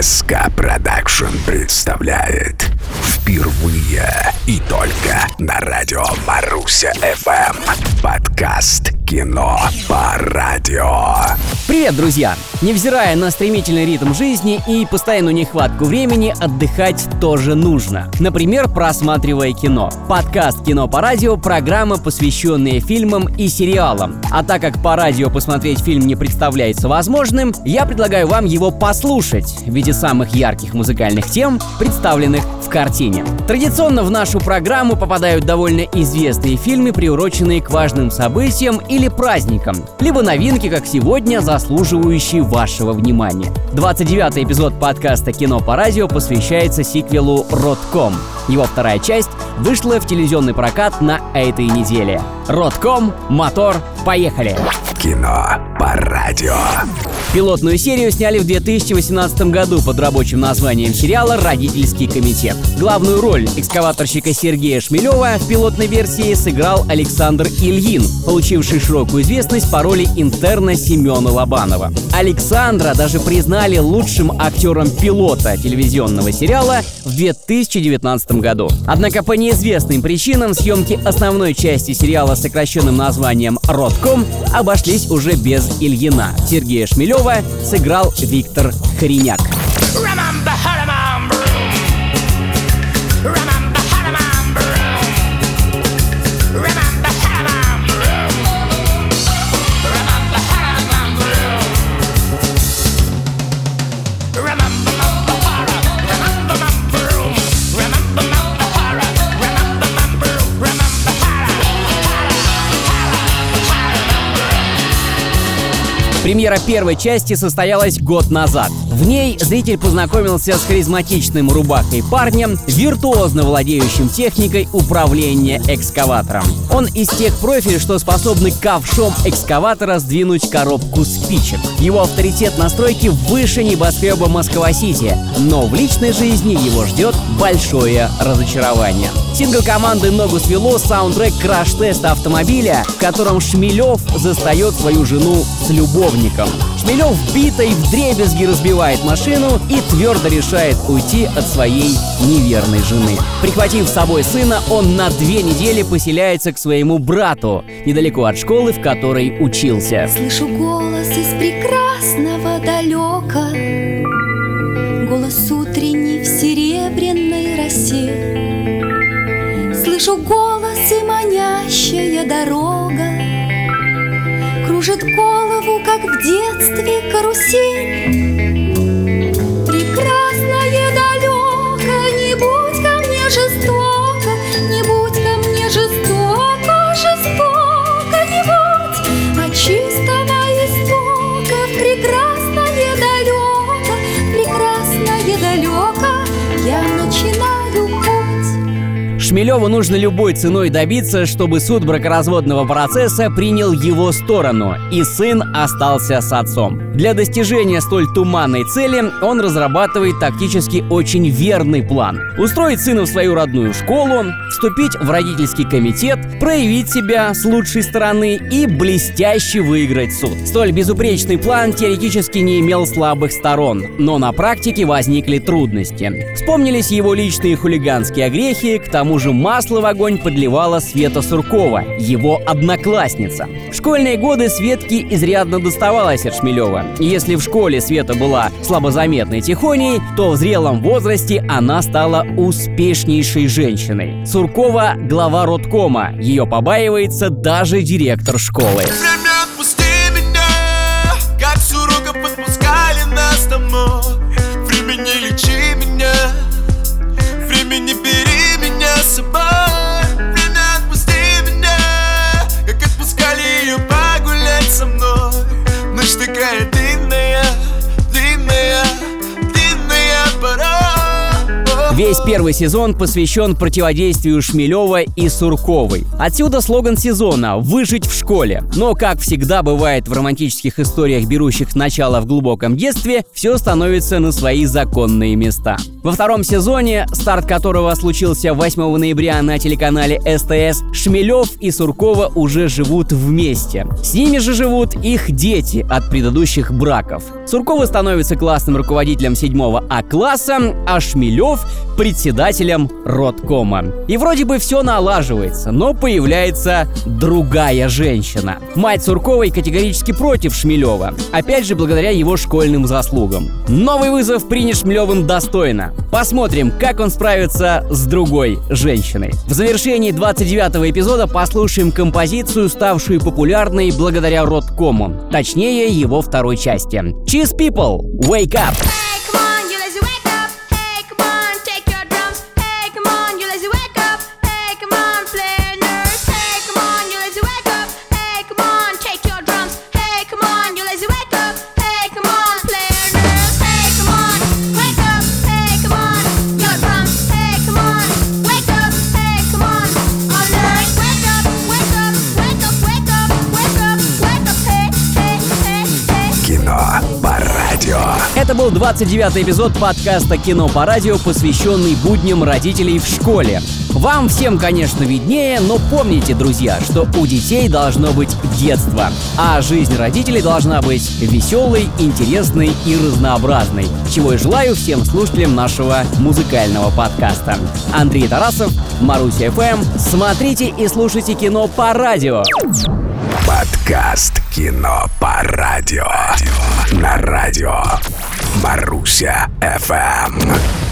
СК Продакшн представляет Впервые и только на радио Маруся ФМ. Подкаст «Кино по радио» Привет, друзья! Невзирая на стремительный ритм жизни и постоянную нехватку времени, отдыхать тоже нужно. Например, просматривая кино. Подкаст «Кино по радио» — программа, посвященная фильмам и сериалам. А так как по радио посмотреть фильм не представляется возможным, я предлагаю вам его послушать в виде самых ярких музыкальных тем, представленных в картине. Традиционно в нашу программу попадают довольно известные фильмы, приуроченные к важным событиям или праздникам, либо новинки, как сегодня, заслуживающие вашего внимания. 29-й эпизод подкаста «Кино по радио» посвящается сиквелу «Ротком». Его вторая часть вышла в телевизионный прокат на этой неделе. «Ротком», «Мотор», поехали! Кино по радио Пилотную серию сняли в 2018 году под рабочим названием сериала «Родительский комитет». Главную роль экскаваторщика Сергея Шмелева в пилотной версии сыграл Александр Ильин, получивший широкую известность по роли интерна Семена Лобанова. Александра даже признали лучшим актером пилота телевизионного сериала в 2019 году. Однако по неизвестным причинам съемки основной части сериала с сокращенным названием «Ротком» обошлись уже без Ильина. Сергея Шмелева сыграл Виктор Хореняк. Премьера первой части состоялась год назад. В ней зритель познакомился с харизматичным рубахой парнем, виртуозно владеющим техникой управления экскаватором. Он из тех профилей, что способны ковшом экскаватора сдвинуть коробку спичек. Его авторитет на стройке выше небоскреба Москва-Сити, но в личной жизни его ждет большое разочарование. Сингл команды «Ногу свело» саундтрек краш-теста автомобиля, в котором Шмелев застает свою жену с любовником. Шмелев битой в дребезги разбивает машину и твердо решает уйти от своей неверной жены. Прихватив с собой сына, он на две недели поселяется к своему брату, недалеко от школы, в которой учился. Слышу голос из прекрасного далека Голос утренний в серебряной росе Слышу голос и манящая дорога как в детстве карусель Шмелеву нужно любой ценой добиться, чтобы суд бракоразводного процесса принял его сторону, и сын остался с отцом. Для достижения столь туманной цели он разрабатывает тактически очень верный план. Устроить сына в свою родную школу, вступить в родительский комитет, проявить себя с лучшей стороны и блестяще выиграть суд. Столь безупречный план теоретически не имел слабых сторон, но на практике возникли трудности. Вспомнились его личные хулиганские огрехи, к тому же масло в огонь подливала Света Суркова, его одноклассница. В школьные годы Светке изрядно доставалось от Шмелева. Если в школе Света была слабозаметной тихоней, то в зрелом возрасте она стала успешнейшей женщиной. Суркова – глава родкома, ее побаивается даже директор школы. Время Весь первый сезон посвящен противодействию Шмелева и Сурковой. Отсюда слоган сезона «Выжить в школе». Но, как всегда бывает в романтических историях, берущих начало в глубоком детстве, все становится на свои законные места. Во втором сезоне, старт которого случился 8 ноября на телеканале СТС, Шмелев и Суркова уже живут вместе. С ними же живут их дети от предыдущих браков. Суркова становится классным руководителем 7 А-класса, а Шмелев председателем Роткома. И вроде бы все налаживается, но появляется другая женщина. Мать Сурковой категорически против Шмелева, опять же благодаря его школьным заслугам. Новый вызов принят Шмелевым достойно. Посмотрим, как он справится с другой женщиной. В завершении 29 эпизода послушаем композицию, ставшую популярной благодаря Роткому, точнее его второй части. Cheese People, Wake Up! Был 29 эпизод подкаста «Кино по радио», посвященный будням родителей в школе. Вам всем, конечно, виднее, но помните, друзья, что у детей должно быть детство, а жизнь родителей должна быть веселой, интересной и разнообразной, чего и желаю всем слушателям нашего музыкального подкаста. Андрей Тарасов, Маруся ФМ. Смотрите и слушайте кино по радио. Подкаст «Кино по радио». На радио Маруся ФМ.